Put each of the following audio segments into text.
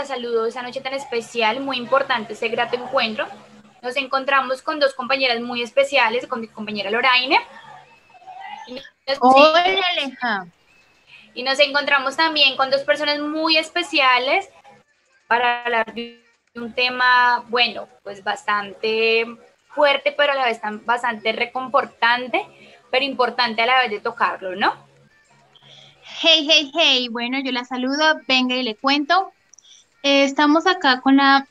la saludo esa noche tan especial, muy importante, ese grato encuentro. Nos encontramos con dos compañeras muy especiales, con mi compañera Loraine. Hola, Aleja. Y nos encontramos también con dos personas muy especiales para hablar de un tema, bueno, pues bastante fuerte, pero a la vez bastante reconfortante, pero importante a la vez de tocarlo, ¿no? Hey, hey, hey. Bueno, yo la saludo, venga y le cuento. Eh, estamos acá con la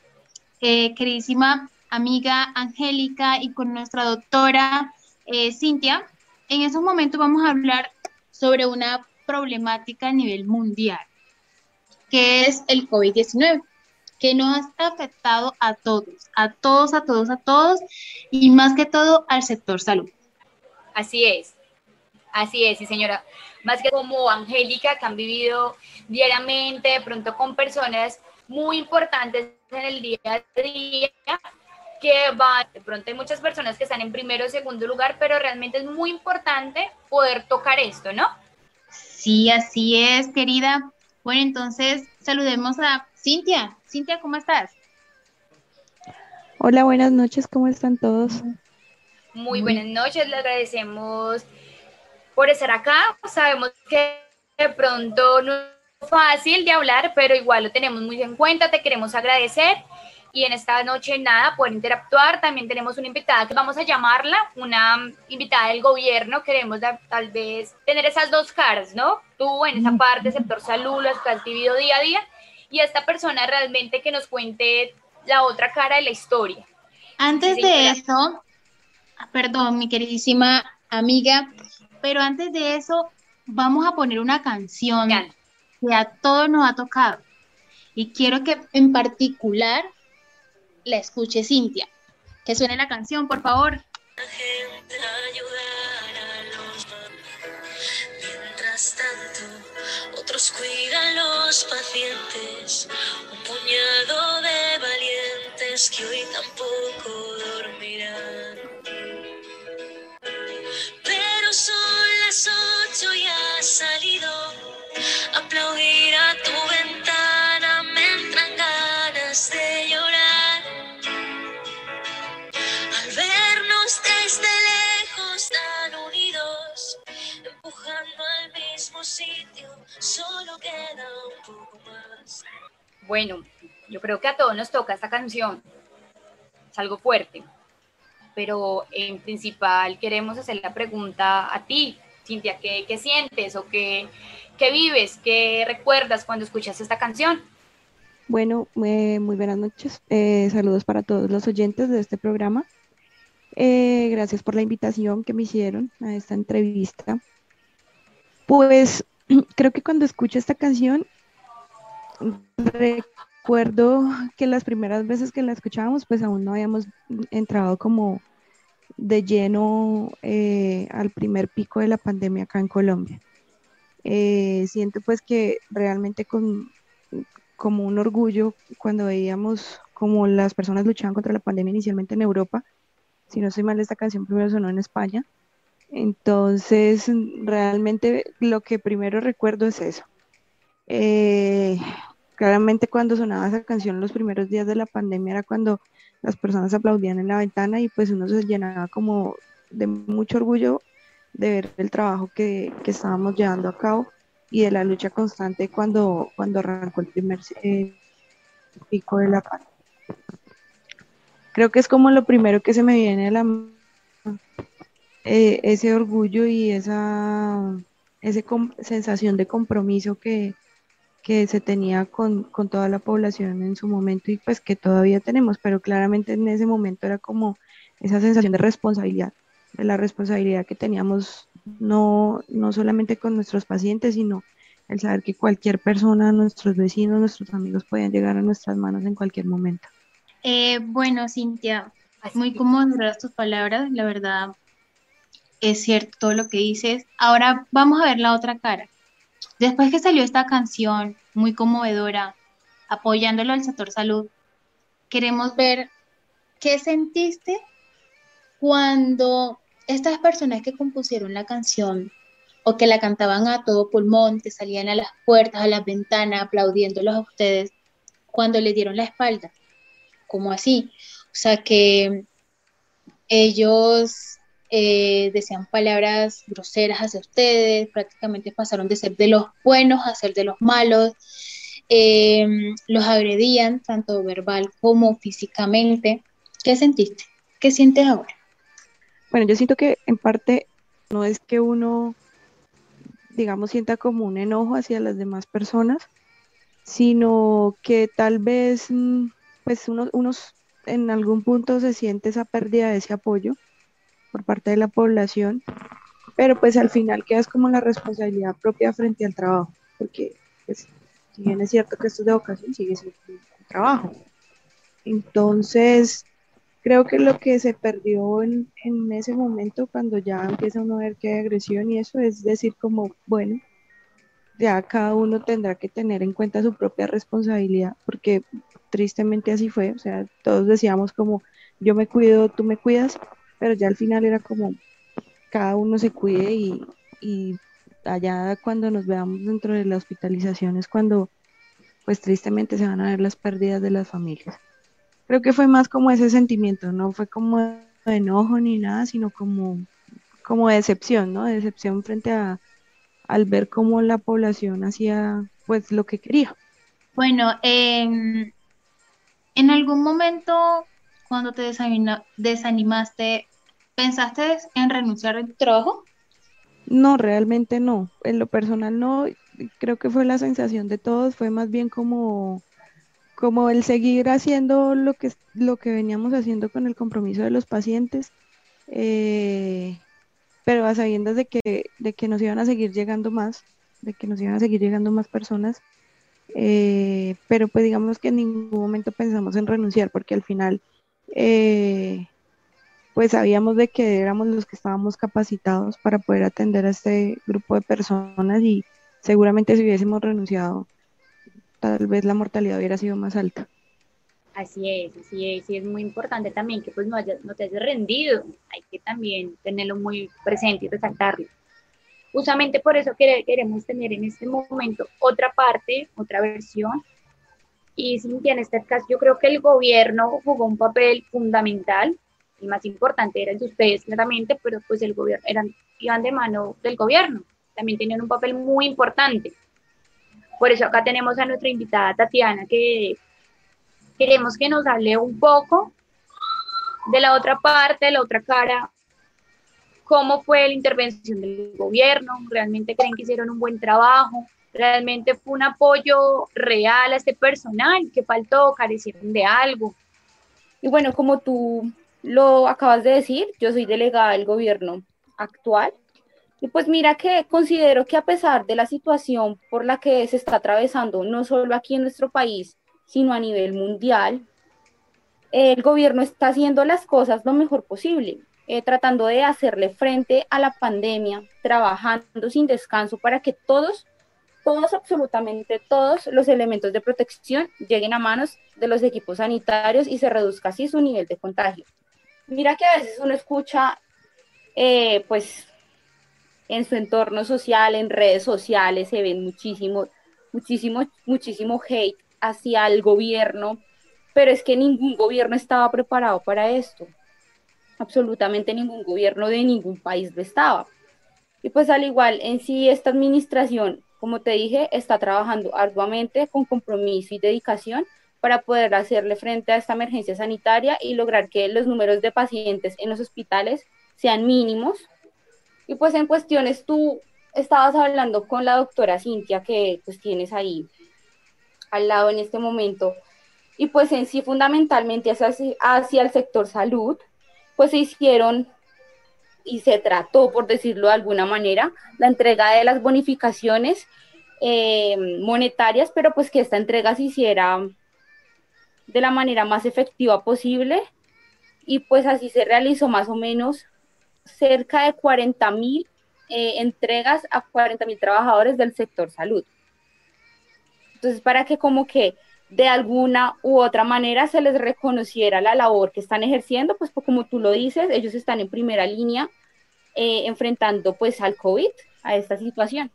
eh, queridísima amiga Angélica y con nuestra doctora eh, Cintia. En esos momentos vamos a hablar sobre una problemática a nivel mundial, que es el COVID-19, que nos ha afectado a todos, a todos, a todos, a todos, y más que todo al sector salud. Así es, así es, sí señora. Más que como Angélica, que han vivido diariamente, de pronto con personas muy importantes en el día a día, que van, de pronto hay muchas personas que están en primero o segundo lugar, pero realmente es muy importante poder tocar esto, ¿no? Sí, así es, querida. Bueno, entonces saludemos a Cintia. Cintia, ¿cómo estás? Hola, buenas noches, ¿cómo están todos? Muy buenas noches, le agradecemos por estar acá. Sabemos que de pronto fácil de hablar, pero igual lo tenemos muy en cuenta, te queremos agradecer y en esta noche nada, poder interactuar. También tenemos una invitada que vamos a llamarla, una invitada del gobierno. Queremos tal vez tener esas dos caras, ¿no? Tú en esa parte, sector salud, lo que has vivido día a día, y esta persona realmente que nos cuente la otra cara de la historia. Antes de eso, perdón, mi queridísima amiga, pero antes de eso, vamos a poner una canción que a todos nos ha tocado. Y quiero que en particular la escuche Cintia. Que suene la canción, por favor. Mientras tanto, otros cuidan los pacientes, un puñado de valientes que hoy tampoco Bueno, yo creo que a todos nos toca esta canción. Es algo fuerte. Pero en principal queremos hacer la pregunta a ti, Cintia, ¿qué, sientes o qué, qué, vives, qué recuerdas cuando escuchas esta canción? Bueno, eh, muy buenas noches. Eh, saludos para todos los oyentes de este programa. Eh, gracias por la invitación que me hicieron a esta entrevista. Pues creo que cuando escucho esta canción, recuerdo que las primeras veces que la escuchábamos, pues aún no habíamos entrado como de lleno eh, al primer pico de la pandemia acá en Colombia. Eh, siento pues que realmente con, como un orgullo cuando veíamos como las personas luchaban contra la pandemia inicialmente en Europa, si no soy mal, esta canción primero sonó en España, entonces, realmente lo que primero recuerdo es eso. Eh, claramente cuando sonaba esa canción los primeros días de la pandemia era cuando las personas aplaudían en la ventana y pues uno se llenaba como de mucho orgullo de ver el trabajo que, estábamos llevando a cabo y de la lucha constante cuando, cuando arrancó el primer eh, pico de la pandemia. Creo que es como lo primero que se me viene a la eh, ese orgullo y esa, sensación de compromiso que, se tenía con, toda la población en su momento y pues que todavía tenemos, pero claramente en ese momento era como esa sensación de responsabilidad, de la responsabilidad que teníamos no, no solamente con nuestros pacientes, sino el saber que cualquier persona, nuestros vecinos, nuestros amigos podían llegar a nuestras manos en cualquier momento. Eh, bueno, Cintia, muy cómodas tus palabras, la verdad es cierto todo lo que dices. Ahora vamos a ver la otra cara. Después que salió esta canción muy conmovedora, apoyándolo al sector salud, queremos ver qué sentiste cuando estas personas que compusieron la canción o que la cantaban a todo pulmón, te salían a las puertas, a las ventanas, aplaudiéndolos a ustedes, cuando le dieron la espalda. ¿Cómo así? O sea que ellos eh, decían palabras groseras hacia ustedes, prácticamente pasaron de ser de los buenos a ser de los malos, eh, los agredían tanto verbal como físicamente. ¿Qué sentiste? ¿Qué sientes ahora? Bueno, yo siento que en parte no es que uno, digamos, sienta como un enojo hacia las demás personas, sino que tal vez, mm, pues uno, unos en algún punto se siente esa pérdida de ese apoyo por parte de la población, pero pues al final quedas como la responsabilidad propia frente al trabajo, porque pues, si bien es cierto que esto es de vocación, sigue siendo un trabajo. Entonces, creo que lo que se perdió en, en, ese momento, cuando ya empieza uno a ver que hay agresión y eso, es decir, como, bueno, ya cada uno tendrá que tener en cuenta su propia responsabilidad, porque tristemente así fue, o sea, todos decíamos como, yo me cuido, tú me cuidas, pero ya al final era como, cada uno se cuide y, allá cuando nos veamos dentro de la hospitalización es cuando, pues tristemente se van a ver las pérdidas de las familias creo que fue más como ese sentimiento, no fue como de enojo ni nada, sino como, como decepción, ¿no? Decepción frente a al ver cómo la población hacía pues lo que quería. Bueno, en algún momento cuando te desanimaste, ¿pensaste en renunciar a trabajo? No, realmente no. En lo personal no, creo que fue la sensación de todos, fue más bien como como el seguir haciendo lo que, lo que veníamos haciendo con el compromiso de los pacientes, eh, pero a sabiendas de que, de que nos iban a seguir llegando más, de que nos iban a seguir llegando más personas, eh, pero pues digamos que en ningún momento pensamos en renunciar, porque al final eh, pues sabíamos de que éramos los que estábamos capacitados para poder atender a este grupo de personas y seguramente si hubiésemos renunciado tal vez la mortalidad hubiera sido más alta. Así es, así es, y es muy importante también que pues no, no te hayas rendido, hay que también tenerlo muy presente y resaltarlo. Justamente por eso queremos tener en este momento otra parte, otra versión, y Cintia, en este caso yo creo que el gobierno jugó un papel fundamental, y más importante era el de ustedes claramente, pero pues el gobierno, eran, iban de mano del gobierno, también tenían un papel muy importante. Por eso acá tenemos a nuestra invitada Tatiana, que queremos que nos hable un poco de la otra parte, de la otra cara, cómo fue la intervención del gobierno, realmente creen que hicieron un buen trabajo, realmente fue un apoyo real a este personal, que faltó, carecieron de algo. Y bueno, como tú lo acabas de decir, yo soy delegada del gobierno actual y pues mira que considero que a pesar de la situación por la que se está atravesando, no solo aquí en nuestro país, sino a nivel mundial, el gobierno está haciendo las cosas lo mejor posible, eh, tratando de hacerle frente a la pandemia, trabajando sin descanso para que todos, todos, absolutamente todos los elementos de protección lleguen a manos de los equipos sanitarios y se reduzca así su nivel de contagio. Mira que a veces uno escucha, eh, pues, en su entorno social, en redes sociales, se ven muchísimo, muchísimo, muchísimo hate hacia el gobierno, pero es que ningún gobierno estaba preparado para esto. Absolutamente ningún gobierno de ningún país lo estaba. Y pues al igual en sí esta administración, como te dije, está trabajando arduamente con compromiso y dedicación para poder hacerle frente a esta emergencia sanitaria y lograr que los números de pacientes en los hospitales sean mínimos y pues en cuestiones tú estabas hablando con la doctora Cintia que pues tienes ahí al lado en este momento. Y pues en sí fundamentalmente hacia, hacia el sector salud, pues se hicieron y se trató, por decirlo de alguna manera, la entrega de las bonificaciones eh, monetarias, pero pues que esta entrega se hiciera de la manera más efectiva posible y pues así se realizó más o menos cerca de 40 mil eh, entregas a 40 mil trabajadores del sector salud. Entonces, para que como que de alguna u otra manera se les reconociera la labor que están ejerciendo, pues, como tú lo dices, ellos están en primera línea eh, enfrentando pues al COVID, a esta situación.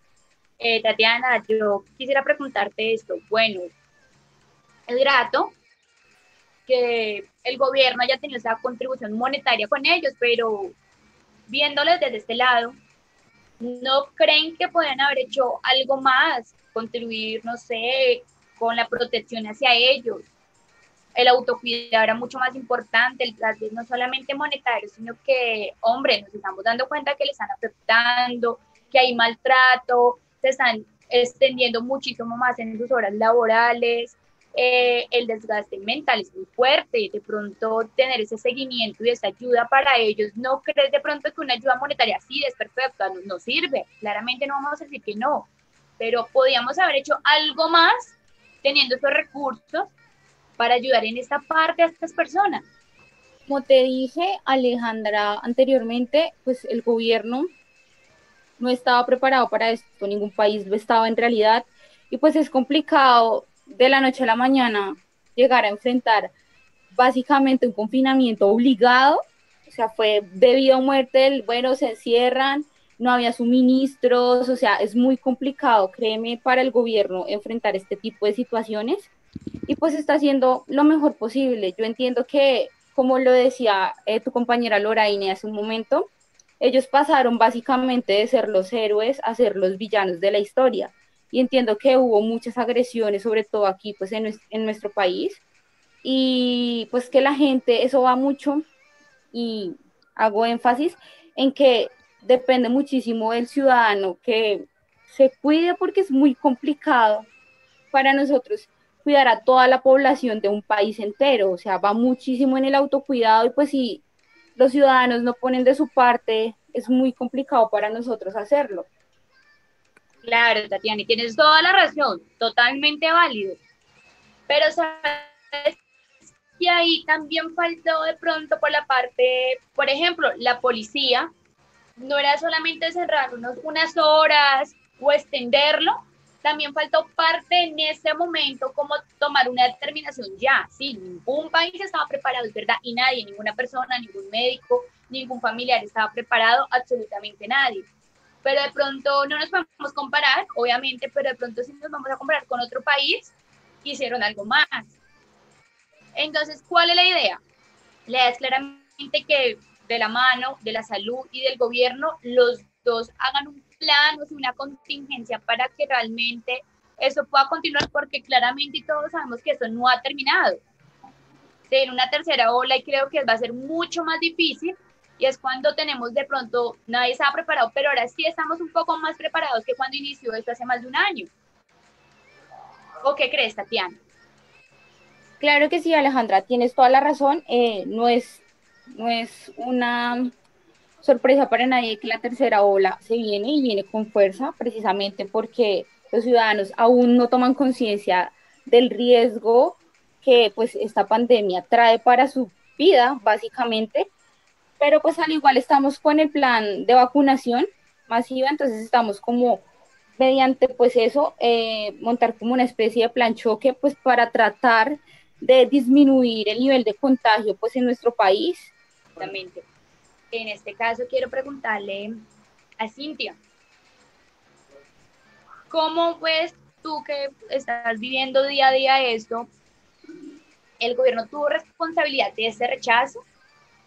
Eh, Tatiana, yo quisiera preguntarte esto. Bueno, es grato que el gobierno haya tenido esa contribución monetaria con ellos, pero viéndoles desde este lado, ¿no creen que pueden haber hecho algo más? Contribuir, no sé, con la protección hacia ellos. El autocuidado era mucho más importante, el trato no solamente monetario, sino que, hombre, nos estamos dando cuenta que le están afectando, que hay maltrato, se están extendiendo muchísimo más en sus horas laborales, eh, el desgaste mental es muy fuerte, de pronto tener ese seguimiento y esa ayuda para ellos, no crees de pronto que una ayuda monetaria sí es perfecta, no, sirve, claramente no vamos a decir que no, pero podíamos haber hecho algo más teniendo esos recursos para ayudar en esta parte a estas personas. Como te dije, Alejandra, anteriormente, pues el gobierno no estaba preparado para esto, ningún país lo estaba en realidad, y pues es complicado de la noche a la mañana llegar a enfrentar básicamente un confinamiento obligado, o sea, fue debido a muerte, bueno, se encierran, no había suministros, o sea, es muy complicado, créeme, para el gobierno enfrentar este tipo de situaciones y pues está haciendo lo mejor posible. Yo entiendo que, como lo decía eh, tu compañera Loraine hace un momento, ellos pasaron básicamente de ser los héroes a ser los villanos de la historia y entiendo que hubo muchas agresiones, sobre todo aquí pues en, nuestro país, y pues que la gente, eso va mucho, y hago énfasis en que depende muchísimo del ciudadano que se cuide porque es muy complicado para nosotros cuidar a toda la población de un país entero, o sea, va muchísimo en el autocuidado y pues si los ciudadanos no ponen de su parte, es muy complicado para nosotros hacerlo. Claro, Tatiana, y tienes toda la razón, totalmente válido. Pero sabes que ahí también faltó de pronto por la parte, por ejemplo, la policía, no era solamente cerrarnos unas horas o extenderlo, también faltó parte en ese momento como tomar una determinación ya. Sí, ningún país estaba preparado, es verdad, y nadie, ninguna persona, ningún médico, ningún familiar estaba preparado, absolutamente nadie pero de pronto no nos podemos comparar, obviamente, pero de pronto si nos vamos a comparar con otro país, hicieron algo más. Entonces, ¿cuál es la idea? La idea es claramente que de la mano de la salud y del gobierno, los dos hagan un plan, o sea, una contingencia para que realmente eso pueda continuar, porque claramente todos sabemos que eso no ha terminado. En una tercera ola y creo que va a ser mucho más difícil y es cuando tenemos de pronto, nadie estaba preparado, pero ahora sí estamos un poco más preparados que cuando inició esto hace más de un año. ¿O qué crees, Tatiana? Claro que sí, Alejandra, tienes toda la razón. Eh, no, es, no es una sorpresa para nadie que la tercera ola se viene y viene con fuerza, precisamente porque los ciudadanos aún no toman conciencia del riesgo que pues esta pandemia trae para su vida, básicamente, pero pues al igual estamos con el plan de vacunación masiva, entonces estamos como mediante pues eso, eh, montar como una especie de plan choque pues para tratar de disminuir el nivel de contagio pues en nuestro país. Exactamente. En este caso quiero preguntarle a Cintia, ¿cómo ves tú que estás viviendo día a día esto? ¿El gobierno tuvo responsabilidad de ese rechazo?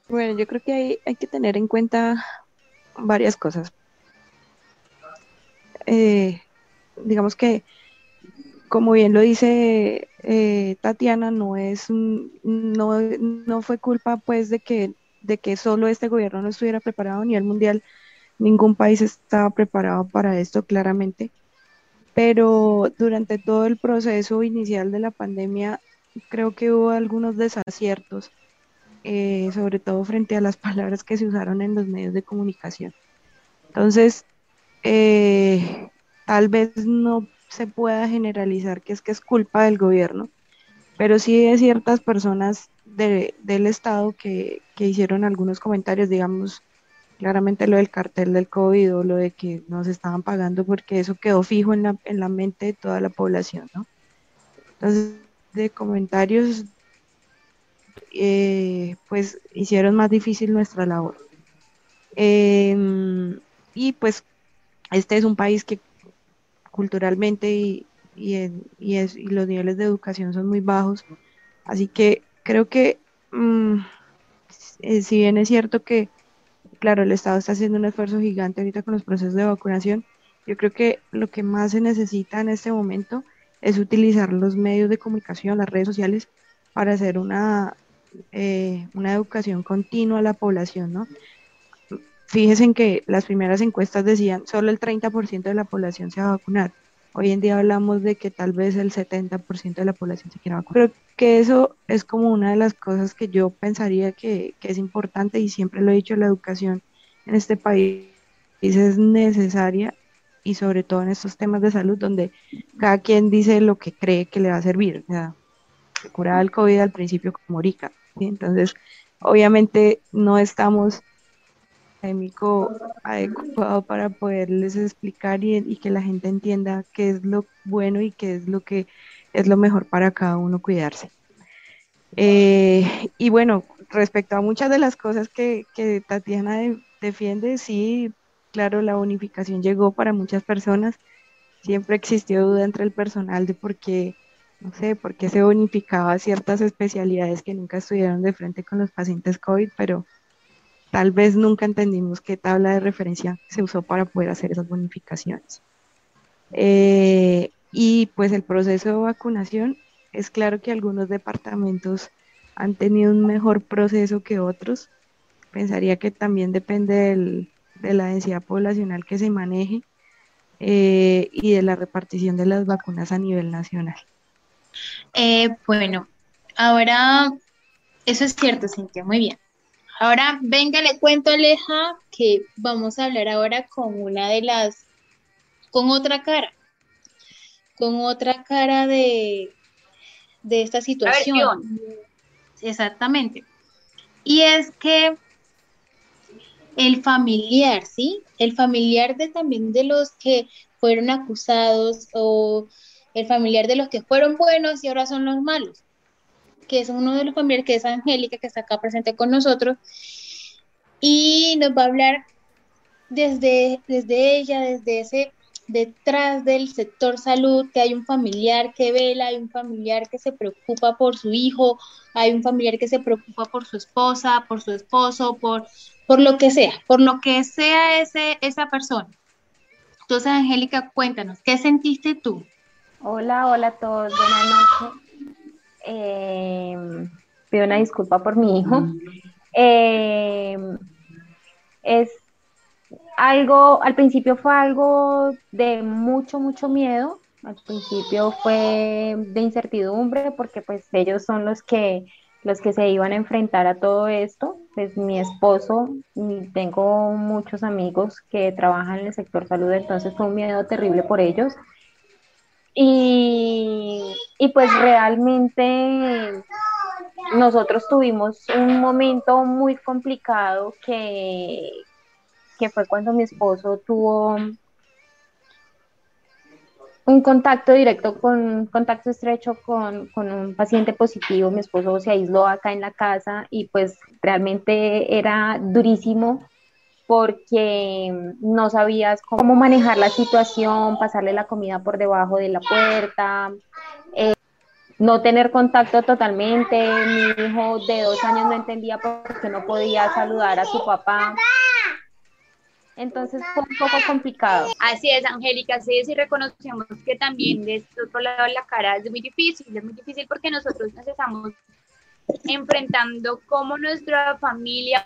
Bueno, yo creo que hay, hay que tener en cuenta varias cosas. Eh, digamos que, como bien lo dice eh, Tatiana, no es no, no fue culpa pues de que, de que solo este gobierno no estuviera preparado, ni el mundial, ningún país estaba preparado para esto claramente. Pero durante todo el proceso inicial de la pandemia, creo que hubo algunos desaciertos eh, sobre todo frente a las palabras que se usaron en los medios de comunicación. Entonces, eh, tal vez no se pueda generalizar que es que es culpa del gobierno, pero sí de ciertas personas del Estado que, hicieron algunos comentarios, digamos, claramente lo del cartel del COVID lo de que nos estaban pagando porque eso quedó fijo en la, en la mente de toda la población. Entonces, de comentarios eh, pues hicieron más difícil nuestra labor. Em, y pues este es un país que culturalmente y, y, es, y los niveles de educación son muy bajos. Así que creo que mm, eh, si bien es cierto que, claro, el Estado está haciendo un esfuerzo gigante ahorita con los procesos de vacunación, yo creo que lo que más se necesita en este momento es utilizar los medios de comunicación, las redes sociales, para hacer una, eh, una educación continua a la población, ¿no? Fíjense en que las primeras encuestas decían solo el 30% de la población se va a vacunar. Hoy en día hablamos de que tal vez el 70% de la población se quiera vacunar. Creo que eso es como una de las cosas que yo pensaría que, que es importante y siempre lo he dicho, la educación en este país es necesaria y sobre todo en estos temas de salud donde cada quien dice lo que cree que le va a servir. O sea, se curaba el COVID al principio como rica. Entonces, obviamente no estamos académico adecuado para poderles explicar y, que la gente entienda qué es lo bueno y qué es lo que es lo mejor para cada uno cuidarse. Eh, y bueno, respecto a muchas de las cosas que Tatiana defiende, sí, claro, la unificación llegó para muchas personas. Siempre existió duda entre el personal de por qué, no sé, por qué se unificaba ciertas especialidades que nunca estuvieron de frente con los pacientes COVID, pero tal vez nunca entendimos qué tabla de referencia se usó para poder hacer esas bonificaciones. Eh, y pues el proceso de vacunación, es claro que algunos departamentos han tenido un mejor proceso que otros. Pensaría que también depende de la densidad poblacional que se maneje eh, y de la repartición de las vacunas a nivel nacional. Eh, bueno, ahora, eso es cierto, Cintia, muy bien. Ahora, venga, le cuento, Aleja, que vamos a hablar ahora con una de las, con otra cara, con otra cara de, de esta situación. Exactamente. Y es que el familiar, ¿sí? El familiar de también de los que fueron acusados o el familiar de los que fueron buenos y ahora son los malos que es uno de los familiares, que es Angélica, que está acá presente con nosotros, y nos va a hablar desde, desde ella, desde ese detrás del sector salud, que hay un familiar que vela, hay un familiar que se preocupa por su hijo, hay un familiar que se preocupa por su esposa, por su esposo, por, por lo que sea, por lo que sea ese, esa persona. Entonces, Angélica, cuéntanos, ¿qué sentiste tú? Hola, hola a todos, buenas noches. Eh, pido una disculpa por mi hijo. Eh, es algo, al principio fue algo de mucho, mucho miedo. Al principio fue de incertidumbre porque pues ellos son los que los que se iban a enfrentar a todo esto, pues mi esposo, tengo muchos amigos que trabajan en el sector salud, entonces fue un miedo terrible por ellos. Y, pues realmente nosotros tuvimos un momento muy complicado que, que fue cuando mi esposo tuvo un contacto directo con contacto estrecho con, con, un paciente positivo. Mi esposo se aisló acá en la casa y pues realmente era durísimo porque no sabías cómo manejar la situación, pasarle la comida por debajo de la puerta, eh, no tener contacto totalmente. Mi hijo de dos años no entendía por qué no podía saludar a su papá. Entonces fue un poco complicado. Así es, Angélica, sí, sí reconocemos que también de este otro lado de la cara es muy difícil, es muy difícil porque nosotros nos estamos enfrentando como nuestra familia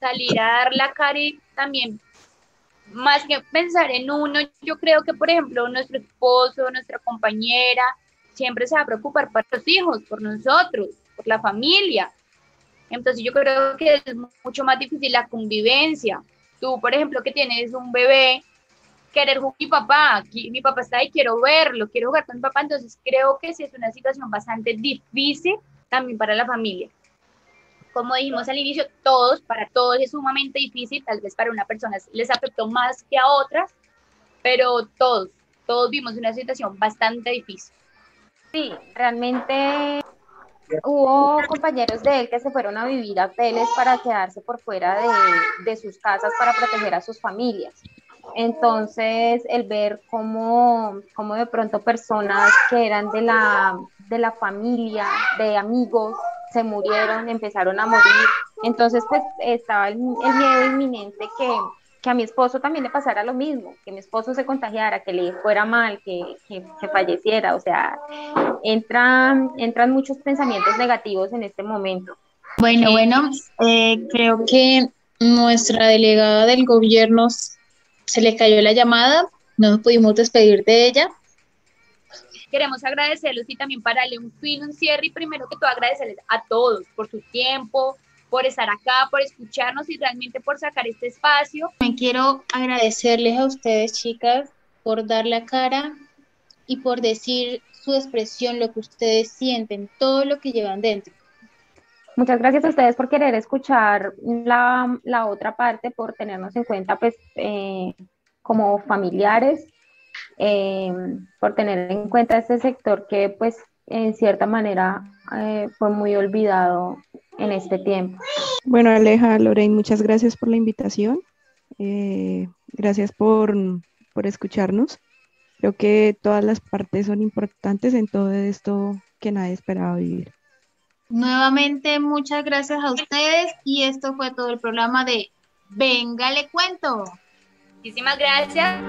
salir a dar la cara y también, más que pensar en uno, yo creo que, por ejemplo, nuestro esposo, nuestra compañera, siempre se va a preocupar por los hijos, por nosotros, por la familia. Entonces yo creo que es mucho más difícil la convivencia. Tú, por ejemplo, que tienes un bebé, querer jugar mi papá, mi papá está ahí, quiero verlo, quiero jugar con mi papá, entonces creo que sí es una situación bastante difícil también para la familia como dijimos al inicio, todos, para todos es sumamente difícil, tal vez para una persona les afectó más que a otras, pero todos, todos vimos una situación bastante difícil. Sí, realmente hubo compañeros de él que se fueron a vivir a hoteles para quedarse por fuera de, de sus casas para proteger a sus familias. Entonces, el ver cómo, cómo de pronto personas que eran de la, de la familia, de amigos, se murieron, empezaron a morir. Entonces, pues estaba el, el miedo inminente que, que, a mi esposo también le pasara lo mismo, que mi esposo se contagiara, que le fuera mal, que, que, que falleciera. O sea, entran, entran muchos pensamientos negativos en este momento. Bueno, bueno, eh, creo que nuestra delegada del gobierno se le cayó la llamada, no nos pudimos despedir de ella. Queremos agradecerles y también para darle un fin, un cierre y primero que todo agradecerles a todos por su tiempo, por estar acá, por escucharnos y realmente por sacar este espacio. Me quiero agradecerles a ustedes, chicas, por dar la cara y por decir su expresión, lo que ustedes sienten, todo lo que llevan dentro. Muchas gracias a ustedes por querer escuchar la, la otra parte, por tenernos en cuenta pues eh, como familiares, eh, por tener en cuenta este sector que pues en cierta manera eh, fue muy olvidado en este tiempo. Bueno, Aleja, Lorraine, muchas gracias por la invitación. gracias por, por escucharnos. Creo que todas las partes son importantes en todo esto que nadie esperaba vivir. Nuevamente, muchas gracias a ustedes y esto fue todo el programa de Venga, le cuento. Muchísimas gracias.